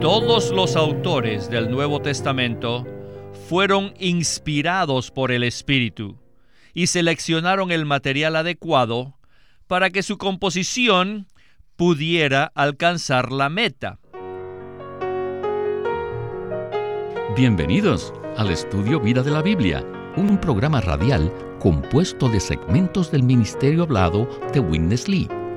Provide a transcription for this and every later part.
Todos los autores del Nuevo Testamento fueron inspirados por el Espíritu y seleccionaron el material adecuado para que su composición pudiera alcanzar la meta. Bienvenidos al estudio Vida de la Biblia, un programa radial compuesto de segmentos del ministerio hablado de Witness Lee,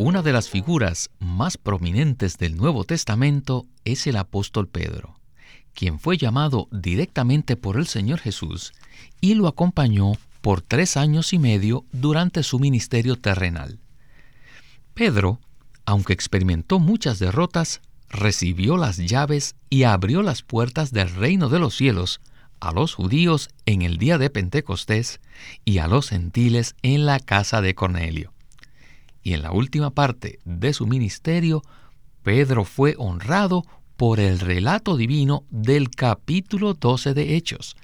Una de las figuras más prominentes del Nuevo Testamento es el apóstol Pedro, quien fue llamado directamente por el Señor Jesús y lo acompañó por tres años y medio durante su ministerio terrenal. Pedro, aunque experimentó muchas derrotas, recibió las llaves y abrió las puertas del reino de los cielos a los judíos en el día de Pentecostés y a los gentiles en la casa de Cornelio. Y en la última parte de su ministerio, Pedro fue honrado por el relato divino del capítulo 12 de Hechos.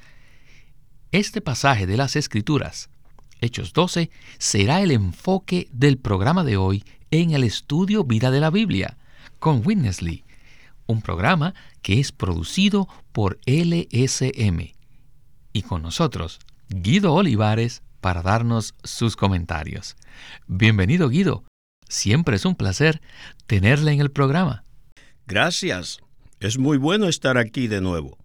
Este pasaje de las Escrituras, Hechos 12, será el enfoque del programa de hoy en el estudio Vida de la Biblia con Witness Lee, un programa que es producido por LSM. Y con nosotros, Guido Olivares, para darnos sus comentarios. Bienvenido Guido, siempre es un placer tenerle en el programa. Gracias, es muy bueno estar aquí de nuevo.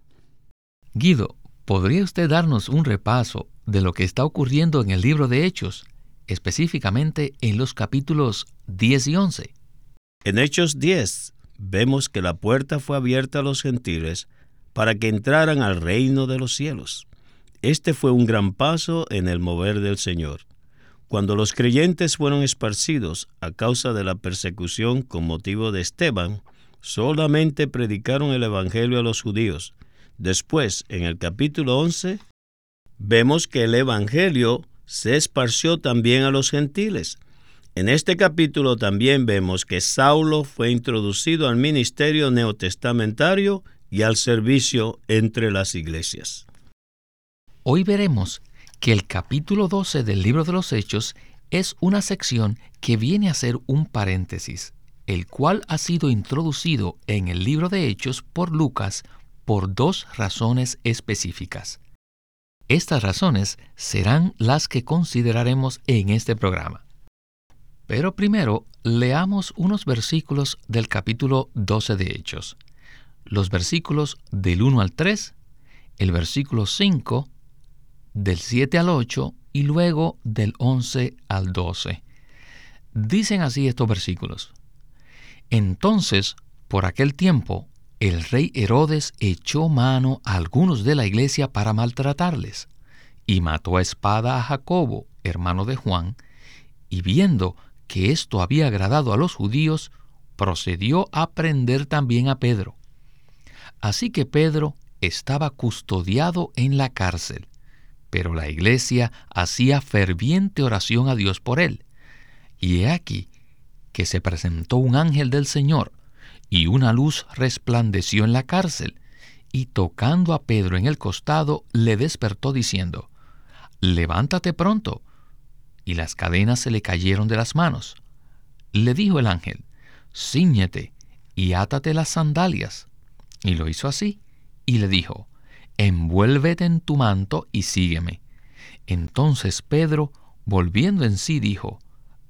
Guido, ¿podría usted darnos un repaso de lo que está ocurriendo en el libro de Hechos específicamente en los capítulos 10 y 11. En Hechos 10 vemos que la puerta fue abierta a los gentiles para que entraran al reino de los cielos. Este fue un gran paso en el mover del Señor. Cuando los creyentes fueron esparcidos a causa de la persecución con motivo de Esteban, solamente predicaron el Evangelio a los judíos. Después, en el capítulo 11, vemos que el Evangelio se esparció también a los gentiles. En este capítulo también vemos que Saulo fue introducido al ministerio neotestamentario y al servicio entre las iglesias. Hoy veremos que el capítulo 12 del libro de los Hechos es una sección que viene a ser un paréntesis, el cual ha sido introducido en el libro de Hechos por Lucas por dos razones específicas. Estas razones serán las que consideraremos en este programa. Pero primero leamos unos versículos del capítulo 12 de Hechos. Los versículos del 1 al 3, el versículo 5, del 7 al 8 y luego del 11 al 12. Dicen así estos versículos. Entonces, por aquel tiempo, el rey Herodes echó mano a algunos de la iglesia para maltratarles, y mató a espada a Jacobo, hermano de Juan, y viendo que esto había agradado a los judíos, procedió a prender también a Pedro. Así que Pedro estaba custodiado en la cárcel, pero la iglesia hacía ferviente oración a Dios por él. Y he aquí que se presentó un ángel del Señor, y una luz resplandeció en la cárcel, y tocando a Pedro en el costado, le despertó diciendo, Levántate pronto. Y las cadenas se le cayeron de las manos. Le dijo el ángel, Cíñete y átate las sandalias. Y lo hizo así, y le dijo, Envuélvete en tu manto y sígueme. Entonces Pedro, volviendo en sí, dijo,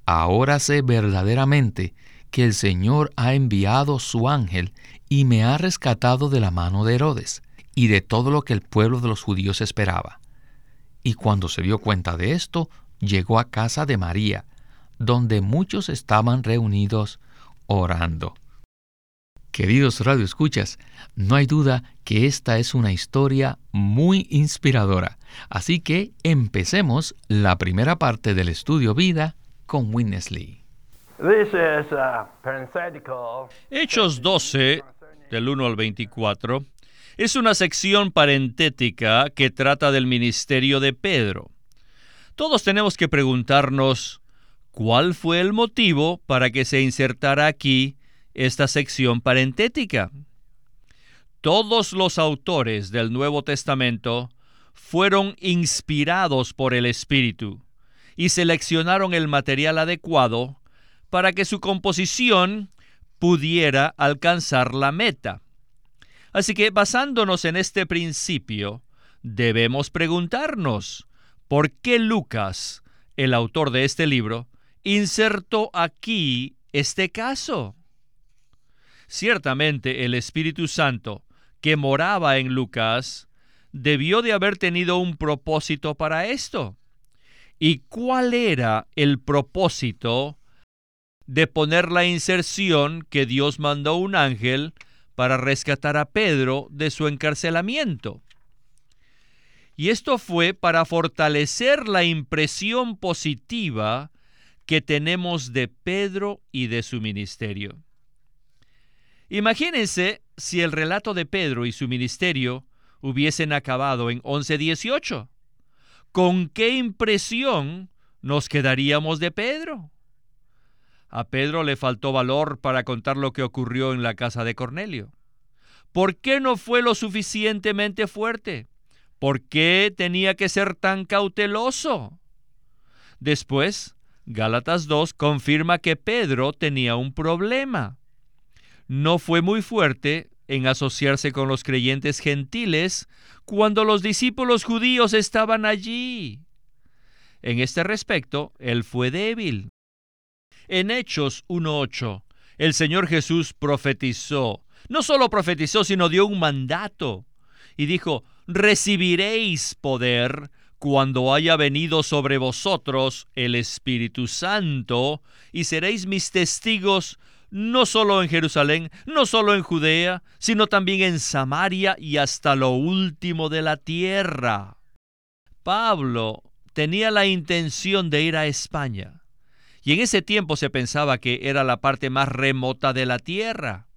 Ahora sé verdaderamente que el Señor ha enviado su ángel y me ha rescatado de la mano de Herodes y de todo lo que el pueblo de los judíos esperaba. Y cuando se dio cuenta de esto, llegó a casa de María, donde muchos estaban reunidos orando. Queridos radioescuchas, no hay duda que esta es una historia muy inspiradora. Así que empecemos la primera parte del estudio vida con Witness Lee. Hechos 12, del 1 al 24, Es una sección parentética que trata del ministerio de Pedro. Todos tenemos que preguntarnos cuál fue el motivo para que se insertara aquí esta sección parentética. Todos los autores del Nuevo Testamento fueron inspirados por el Espíritu y seleccionaron el material adecuado para que su composición pudiera alcanzar la meta. Así que basándonos en este principio, debemos preguntarnos, ¿por qué Lucas, el autor de este libro, insertó aquí este caso? Ciertamente el Espíritu Santo, que moraba en Lucas, debió de haber tenido un propósito para esto. ¿Y cuál era el propósito de poner la inserción que Dios mandó un ángel para rescatar a Pedro de su encarcelamiento? Y esto fue para fortalecer la impresión positiva que tenemos de Pedro y de su ministerio. Imagínense si el relato de Pedro y su ministerio hubiesen acabado en 11.18. ¿Con qué impresión nos quedaríamos de Pedro? A Pedro le faltó valor para contar lo que ocurrió en la casa de Cornelio. ¿Por qué no fue lo suficientemente fuerte? ¿Por qué tenía que ser tan cauteloso? Después, Gálatas 2 confirma que Pedro tenía un problema. No fue muy fuerte en asociarse con los creyentes gentiles cuando los discípulos judíos estaban allí. En este respecto, él fue débil. En Hechos 1.8, el Señor Jesús profetizó. No solo profetizó, sino dio un mandato. Y dijo, recibiréis poder cuando haya venido sobre vosotros el Espíritu Santo, y seréis mis testigos no solo en Jerusalén, no solo en Judea, sino también en Samaria y hasta lo último de la tierra. Pablo tenía la intención de ir a España, y en ese tiempo se pensaba que era la parte más remota de la tierra.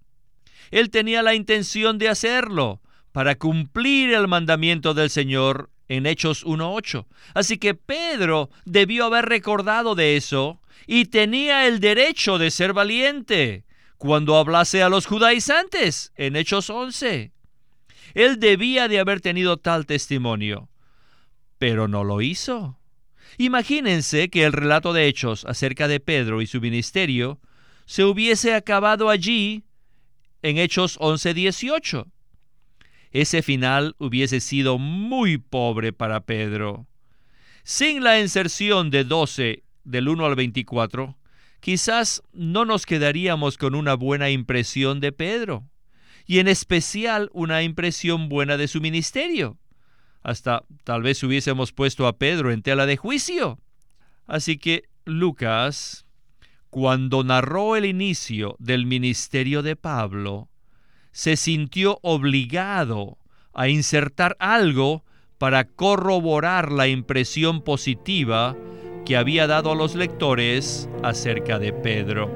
Él tenía la intención de hacerlo para cumplir el mandamiento del Señor en Hechos 1.8. Así que Pedro debió haber recordado de eso y tenía el derecho de ser valiente cuando hablase a los judaizantes en Hechos 11. Él debía de haber tenido tal testimonio, pero no lo hizo. Imagínense que el relato de Hechos acerca de Pedro y su ministerio se hubiese acabado allí en Hechos 11:18. Ese final hubiese sido muy pobre para Pedro. Sin la inserción de 12 del 1 al 24, quizás no nos quedaríamos con una buena impresión de Pedro, y en especial una impresión buena de su ministerio. Hasta tal vez hubiésemos puesto a Pedro en tela de juicio. Así que Lucas, cuando narró el inicio del ministerio de Pablo, se sintió obligado a insertar algo para corroborar la impresión positiva que había dado a los lectores acerca de Pedro.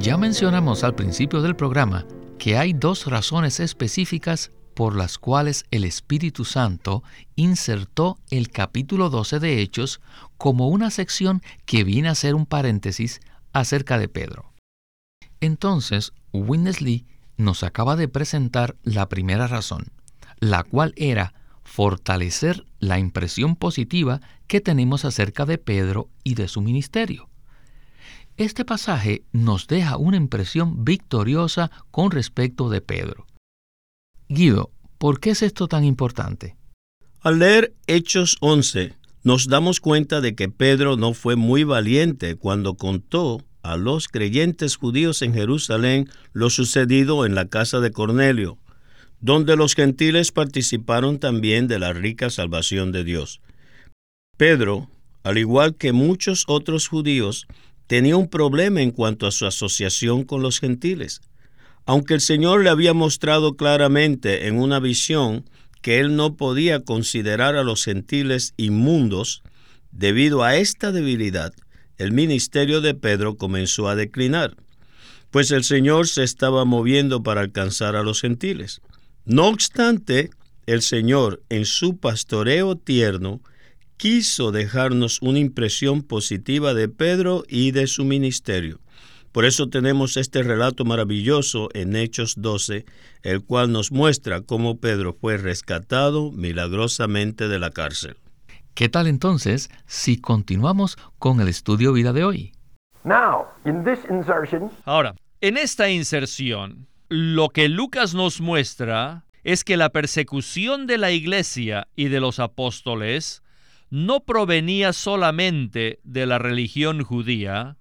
Ya mencionamos al principio del programa que hay dos razones específicas por las cuales el Espíritu Santo insertó el capítulo 12 de Hechos como una sección que viene a ser un paréntesis acerca de Pedro. Entonces, Winnesley nos acaba de presentar la primera razón, la cual era fortalecer la impresión positiva que tenemos acerca de Pedro y de su ministerio. Este pasaje nos deja una impresión victoriosa con respecto de Pedro. Guido, ¿por qué es esto tan importante? Al leer Hechos 11, nos damos cuenta de que Pedro no fue muy valiente cuando contó a los creyentes judíos en Jerusalén lo sucedido en la casa de Cornelio, donde los gentiles participaron también de la rica salvación de Dios. Pedro, al igual que muchos otros judíos, tenía un problema en cuanto a su asociación con los gentiles. Aunque el Señor le había mostrado claramente en una visión que él no podía considerar a los gentiles inmundos, debido a esta debilidad, el ministerio de Pedro comenzó a declinar. pues el Señor se estaba moviendo para alcanzar a los gentiles. No obstante, el Señor, en su pastoreo tierno, quiso dejarnos una impresión positiva de Pedro y de su ministerio. Por eso tenemos este relato maravilloso en Hechos 12, el cual nos muestra cómo Pedro fue rescatado milagrosamente de la cárcel. ¿Qué tal entonces si continuamos con el estudio vida de hoy? Ahora, en esta inserción, lo que Lucas nos muestra es que la persecución de la iglesia y de los apóstoles no provenía solamente de la religión judía,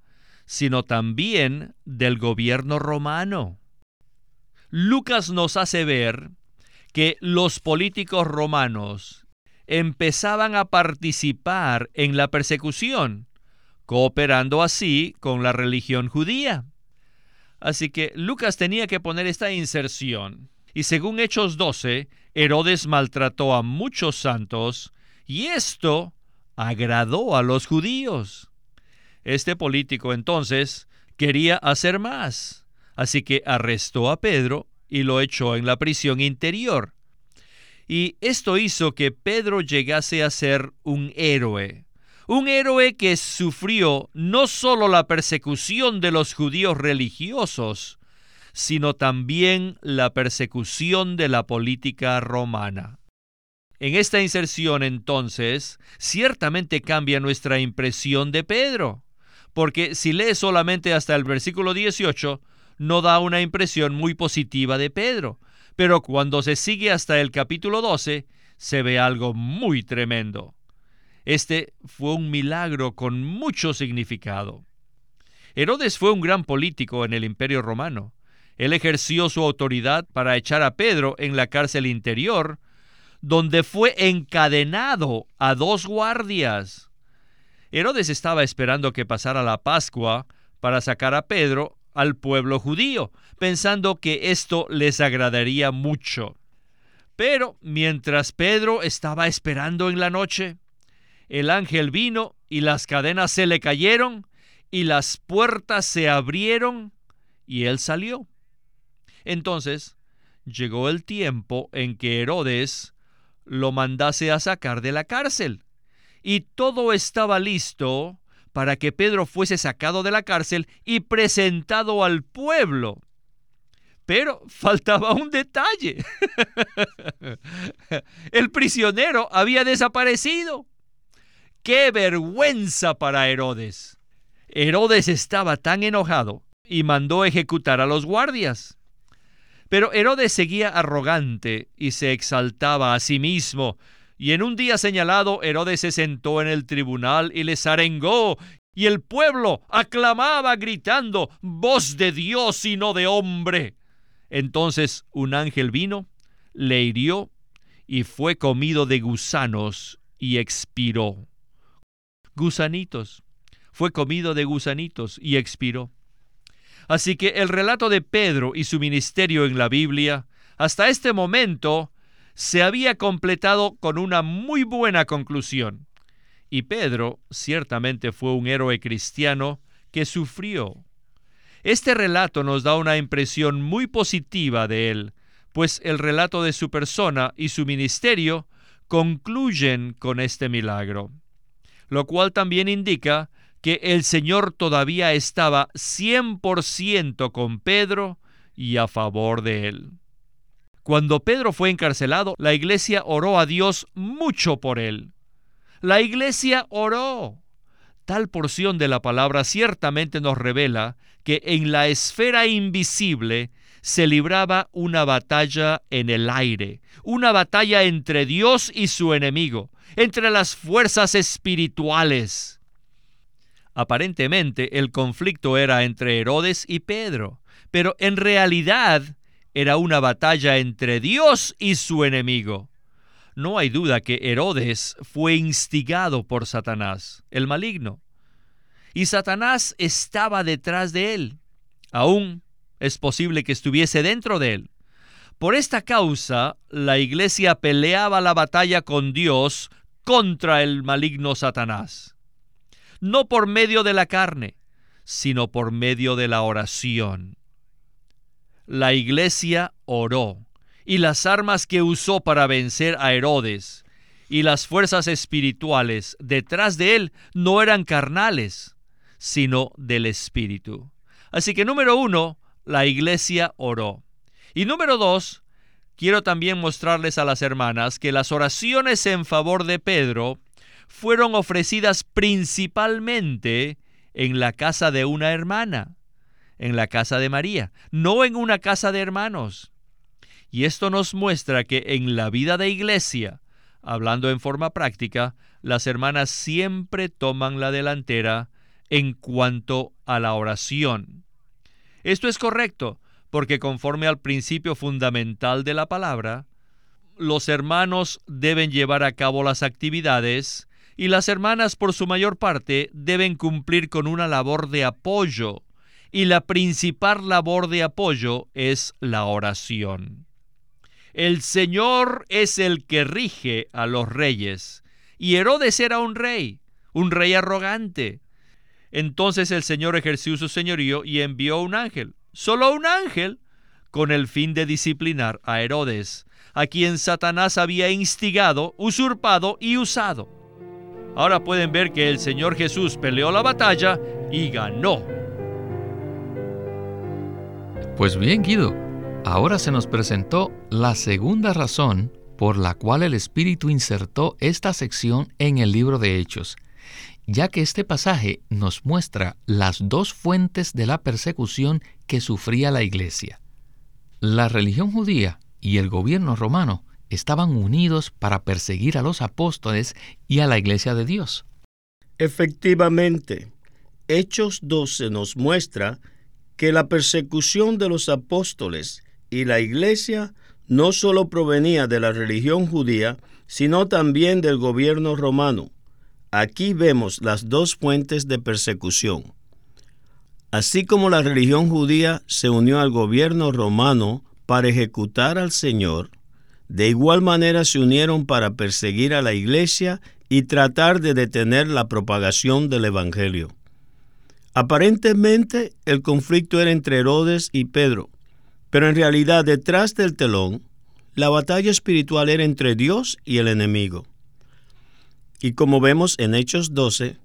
sino también del gobierno romano. Lucas nos hace ver que los políticos romanos empezaban a participar en la persecución, cooperando así con la religión judía. Así que Lucas tenía que poner esta inserción. Y según Hechos 12, Herodes maltrató a muchos santos y esto agradó a los judíos. Este político entonces quería hacer más, así que arrestó a Pedro y lo echó en la prisión interior. Y esto hizo que Pedro llegase a ser un héroe, un héroe que sufrió no solo la persecución de los judíos religiosos, sino también la persecución de la política romana. En esta inserción entonces, ciertamente cambia nuestra impresión de Pedro, porque si lee solamente hasta el versículo 18, no da una impresión muy positiva de Pedro, pero cuando se sigue hasta el capítulo 12, se ve algo muy tremendo. Este fue un milagro con mucho significado. Herodes fue un gran político en el imperio romano. Él ejerció su autoridad para echar a Pedro en la cárcel interior, donde fue encadenado a dos guardias. Herodes estaba esperando que pasara la Pascua para sacar a Pedro al pueblo judío, pensando que esto les agradaría mucho. Pero mientras Pedro estaba esperando en la noche, el ángel vino y las cadenas se le cayeron y las puertas se abrieron y él salió. Entonces llegó el tiempo en que Herodes lo mandase a sacar de la cárcel. Y todo estaba listo para que Pedro fuese sacado de la cárcel y presentado al pueblo. Pero faltaba un detalle. El prisionero había desaparecido. ¡Qué vergüenza para Herodes! Herodes estaba tan enojado y mandó ejecutar a los guardias. Pero Herodes seguía arrogante y se exaltaba a sí mismo. Y en un día señalado, Herodes se sentó en el tribunal y les arengó, y el pueblo aclamaba gritando, voz de Dios y no de hombre. Entonces un ángel vino, le hirió, y fue comido de gusanos y expiró. Gusanitos. Fue comido de gusanitos y expiró. Así que el relato de Pedro y su ministerio en la Biblia, hasta este momento, se había completado con una muy buena conclusión. Y Pedro ciertamente fue un héroe cristiano que sufrió. Este relato nos da una impresión muy positiva de él, pues el relato de su persona y su ministerio concluyen con este milagro, lo cual también indica que el Señor todavía estaba 100% con Pedro y a favor de él. Cuando Pedro fue encarcelado, la iglesia oró a Dios mucho por él. La iglesia oró. Tal porción de la palabra ciertamente nos revela que en la esfera invisible se libraba una batalla en el aire, una batalla entre Dios y su enemigo, entre las fuerzas espirituales. Aparentemente el conflicto era entre Herodes y Pedro, pero en realidad era una batalla entre Dios y su enemigo. No hay duda que Herodes fue instigado por Satanás, el maligno, y Satanás estaba detrás de él. Aún es posible que estuviese dentro de él. Por esta causa, la iglesia peleaba la batalla con Dios contra el maligno Satanás no por medio de la carne, sino por medio de la oración. la iglesia oró, y las armas que usó para vencer a Herodes y las fuerzas espirituales detrás de él no eran carnales, sino del Espíritu. Así que número uno, la iglesia oró. Y número dos, quiero también mostrarles a las hermanas que las oraciones en favor de Pedro fueron ofrecidas principalmente en la casa de una hermana, en la casa de María, no en una casa de hermanos. Y esto nos muestra que en la vida de iglesia, hablando en forma práctica, las hermanas siempre toman la delantera en cuanto a la oración. Esto es correcto, porque conforme al principio fundamental de la palabra, los hermanos deben llevar a cabo las actividades y las hermanas por su mayor parte deben cumplir con una labor de apoyo, y la principal labor de apoyo es la oración. El Señor es el que rige a los reyes. Y Herodes era un rey, un rey arrogante. Entonces el Señor ejerció su señorío y envió un ángel, solo un ángel, con el fin de disciplinar a Herodes, a quien Satanás había instigado, usurpado y usado. Ahora pueden ver que el Señor Jesús peleó la batalla y ganó. Pues bien, Guido, Ahora se nos presentó la segunda razón por la cual el Espíritu insertó esta sección en el libro de Hechos, ya que este pasaje nos muestra las dos fuentes de la persecución que sufría la Iglesia. La religión judía y el gobierno romano estaban unidos para perseguir a los apóstoles y a la Iglesia de Dios. Efectivamente, Hechos 12 nos muestra que la persecución de los apóstoles y la iglesia no solo provenía de la religión judía, sino también del gobierno romano. Aquí vemos las dos fuentes de persecución. Así como la religión judía se unió al gobierno romano para ejecutar al Señor, de igual manera se unieron para perseguir a la iglesia y tratar de detener la propagación del Evangelio. Aparentemente el conflicto era entre Herodes y Pedro, pero en realidad detrás del telón, la batalla espiritual era entre Dios y el enemigo. Y como vemos en Hechos 12,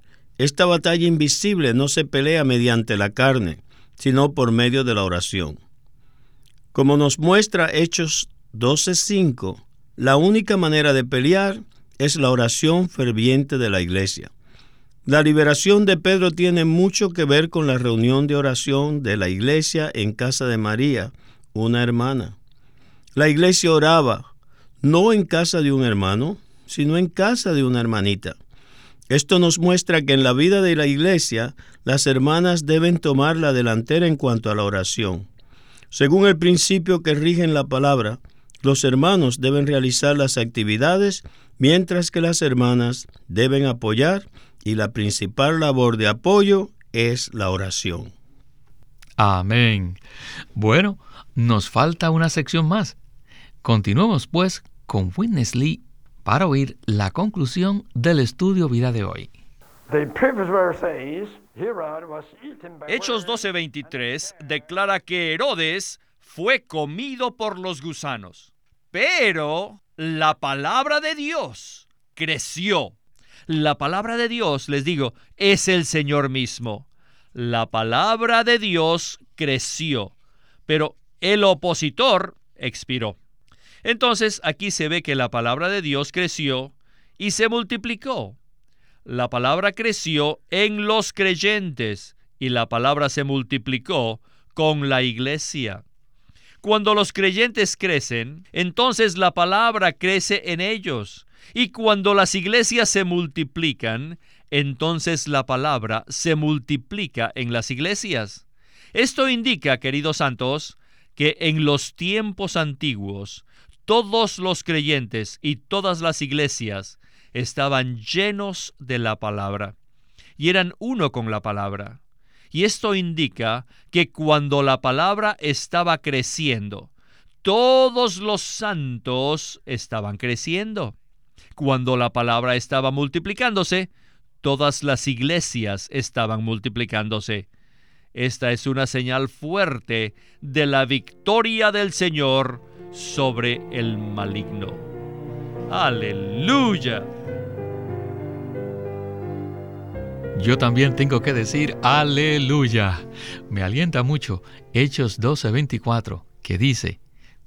esta batalla invisible no se pelea mediante la carne, sino por medio de la oración. Como nos muestra Hechos 12:5, la única manera de pelear es la oración ferviente de la iglesia. La liberación de Pedro tiene mucho que ver con la reunión de oración de la iglesia en casa de María, una hermana. La iglesia oraba no en casa de un hermano, sino en casa de una hermanita. Esto nos muestra que en la vida de la iglesia las hermanas deben tomar la delantera en cuanto a la oración. Según el principio que rige en la palabra, los hermanos deben realizar las actividades mientras que las hermanas deben apoyar y la principal labor de apoyo es la oración. Amén. Bueno, nos falta una sección más. Continuemos pues con Witness Lee para oír la conclusión del estudio vida de hoy. Hechos 12:23 declara que Herodes fue comido por los gusanos, pero la palabra de Dios creció. La palabra de Dios, les digo, es el Señor mismo. La palabra de Dios creció, pero el opositor expiró. Entonces aquí se ve que la palabra de Dios creció y se multiplicó. La palabra creció en los creyentes y la palabra se multiplicó con la iglesia. Cuando los creyentes crecen, entonces la palabra crece en ellos. Y cuando las iglesias se multiplican, entonces la palabra se multiplica en las iglesias. Esto indica, queridos santos, que en los tiempos antiguos todos los creyentes y todas las iglesias estaban llenos de la palabra y eran uno con la palabra. Y esto indica que cuando la palabra estaba creciendo, todos los santos estaban creciendo. Cuando la palabra estaba multiplicándose, todas las iglesias estaban multiplicándose. Esta es una señal fuerte de la victoria del Señor sobre el maligno. Aleluya. Yo también tengo que decir aleluya. Me alienta mucho Hechos 12:24, que dice,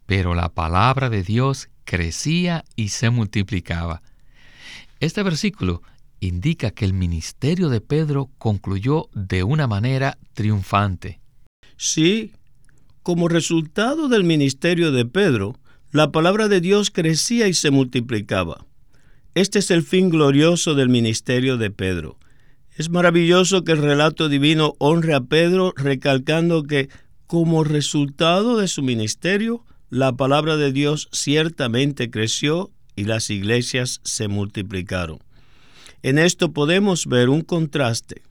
pero la palabra de Dios crecía y se multiplicaba. Este versículo indica que el ministerio de Pedro concluyó de una manera triunfante. Sí, como resultado del ministerio de Pedro, la palabra de Dios crecía y se multiplicaba. Este es el fin glorioso del ministerio de Pedro. Es maravilloso que el relato divino honre a Pedro recalcando que como resultado de su ministerio, la palabra de Dios ciertamente creció y las iglesias se multiplicaron. En esto podemos ver un contraste.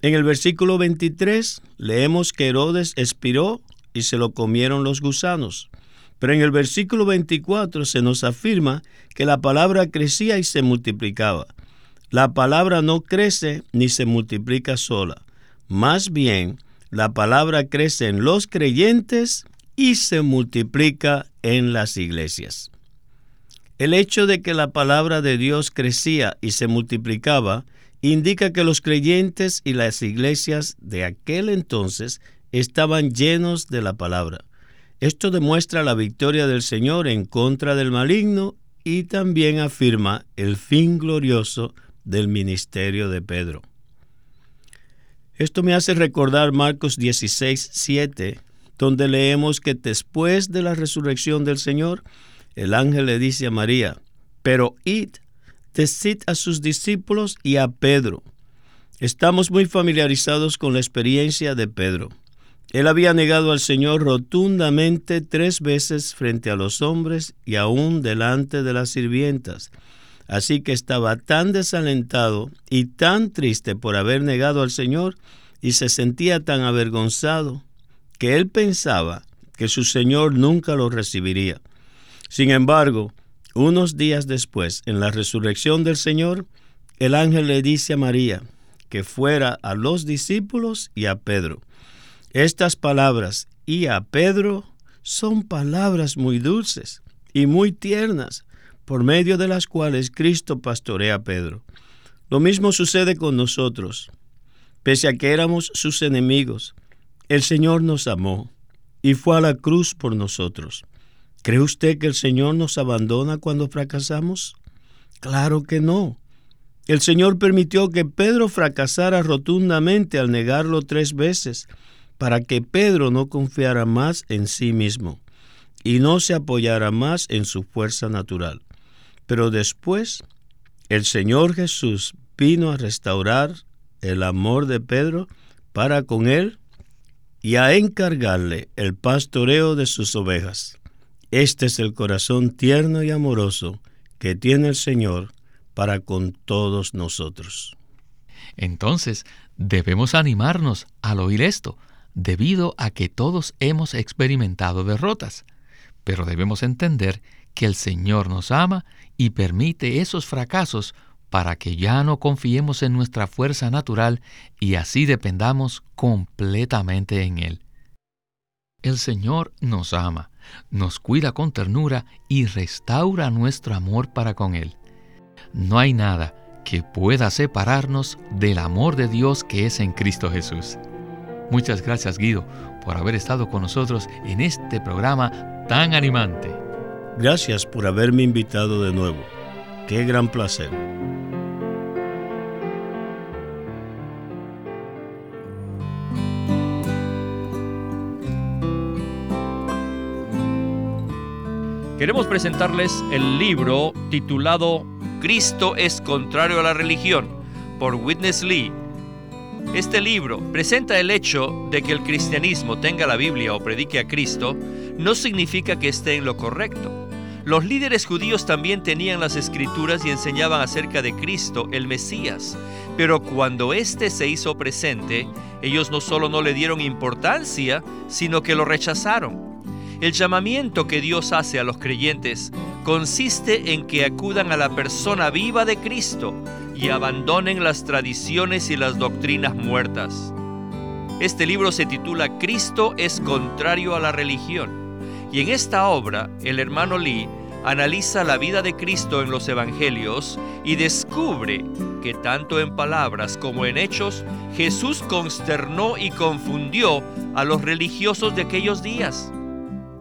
En el versículo 23 leemos que Herodes expiró y se lo comieron los gusanos. Pero en el versículo 24 se nos afirma que la palabra crecía y se multiplicaba. La palabra no crece ni se multiplica sola. Más bien, la palabra crece en los creyentes y se multiplica en las iglesias. El hecho de que la palabra de Dios crecía y se multiplicaba indica que los creyentes y las iglesias de aquel entonces estaban llenos de la palabra. Esto demuestra la victoria del Señor en contra del maligno y también afirma el fin glorioso del ministerio de Pedro. Esto me hace recordar Marcos 16, 7, donde leemos que después de la resurrección del Señor, el ángel le dice a María, pero id, decid a sus discípulos y a Pedro. Estamos muy familiarizados con la experiencia de Pedro. Él había negado al Señor rotundamente tres veces frente a los hombres y aún delante de las sirvientas. Así que estaba tan desalentado y tan triste por haber negado al Señor y se sentía tan avergonzado que él pensaba que su Señor nunca lo recibiría. Sin embargo, unos días después, en la resurrección del Señor, el ángel le dice a María que fuera a los discípulos y a Pedro. Estas palabras y a Pedro son palabras muy dulces y muy tiernas, por medio de las cuales Cristo pastorea a Pedro. Lo mismo sucede con nosotros. Pese a que éramos sus enemigos, el Señor nos amó y fue a la cruz por nosotros. ¿Cree usted que el Señor nos abandona cuando fracasamos? Claro que no. El Señor permitió que Pedro fracasara rotundamente al negarlo tres veces, para que Pedro no confiara más en sí mismo y no se apoyara más en su fuerza natural. Pero después, el Señor Jesús vino a restaurar el amor de Pedro para con él y a encargarle el pastoreo de sus ovejas. Este es el corazón tierno y amoroso que tiene el Señor para con todos nosotros. Entonces, debemos animarnos al oír esto, debido a que todos hemos experimentado derrotas. Pero debemos entender que el Señor nos ama y permite esos fracasos para que ya no confiemos en nuestra fuerza natural y así dependamos completamente en Él. El Señor nos ama nos cuida con ternura y restaura nuestro amor para con Él. No hay nada que pueda separarnos del amor de Dios que es en Cristo Jesús. Muchas gracias Guido por haber estado con nosotros en este programa tan animante. Gracias por haberme invitado de nuevo. Qué gran placer. Queremos presentarles el libro titulado Cristo es contrario a la religión por Witness Lee. Este libro presenta el hecho de que el cristianismo tenga la Biblia o predique a Cristo no significa que esté en lo correcto. Los líderes judíos también tenían las escrituras y enseñaban acerca de Cristo, el Mesías, pero cuando éste se hizo presente, ellos no solo no le dieron importancia, sino que lo rechazaron. El llamamiento que Dios hace a los creyentes consiste en que acudan a la persona viva de Cristo y abandonen las tradiciones y las doctrinas muertas. Este libro se titula Cristo es contrario a la religión. Y en esta obra, el hermano Lee analiza la vida de Cristo en los Evangelios y descubre que tanto en palabras como en hechos, Jesús consternó y confundió a los religiosos de aquellos días.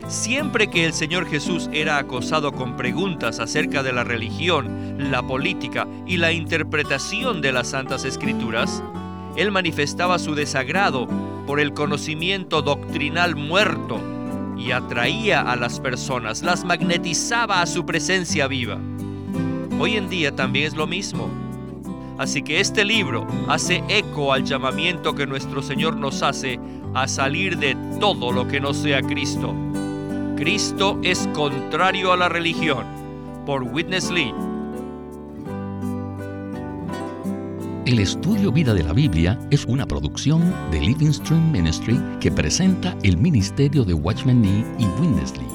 Siempre que el Señor Jesús era acosado con preguntas acerca de la religión, la política y la interpretación de las Santas Escrituras, Él manifestaba su desagrado por el conocimiento doctrinal muerto y atraía a las personas, las magnetizaba a su presencia viva. Hoy en día también es lo mismo. Así que este libro hace eco al llamamiento que nuestro Señor nos hace a salir de todo lo que no sea Cristo. Cristo es contrario a la religión, por Witness Lee. El estudio Vida de la Biblia es una producción de Living Stream Ministry que presenta el ministerio de Watchman Nee y Witness Lee.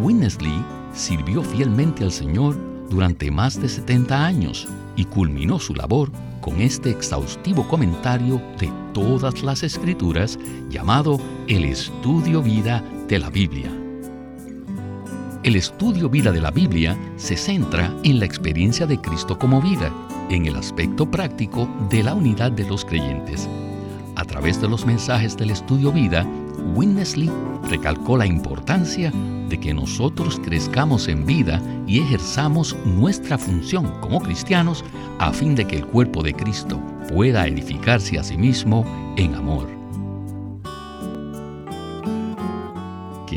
Witness Lee sirvió fielmente al Señor durante más de 70 años y culminó su labor con este exhaustivo comentario de todas las escrituras llamado El Estudio Vida de la Biblia. El estudio vida de la Biblia se centra en la experiencia de Cristo como vida, en el aspecto práctico de la unidad de los creyentes. A través de los mensajes del estudio vida, Winnesley recalcó la importancia de que nosotros crezcamos en vida y ejerzamos nuestra función como cristianos a fin de que el cuerpo de Cristo pueda edificarse a sí mismo en amor.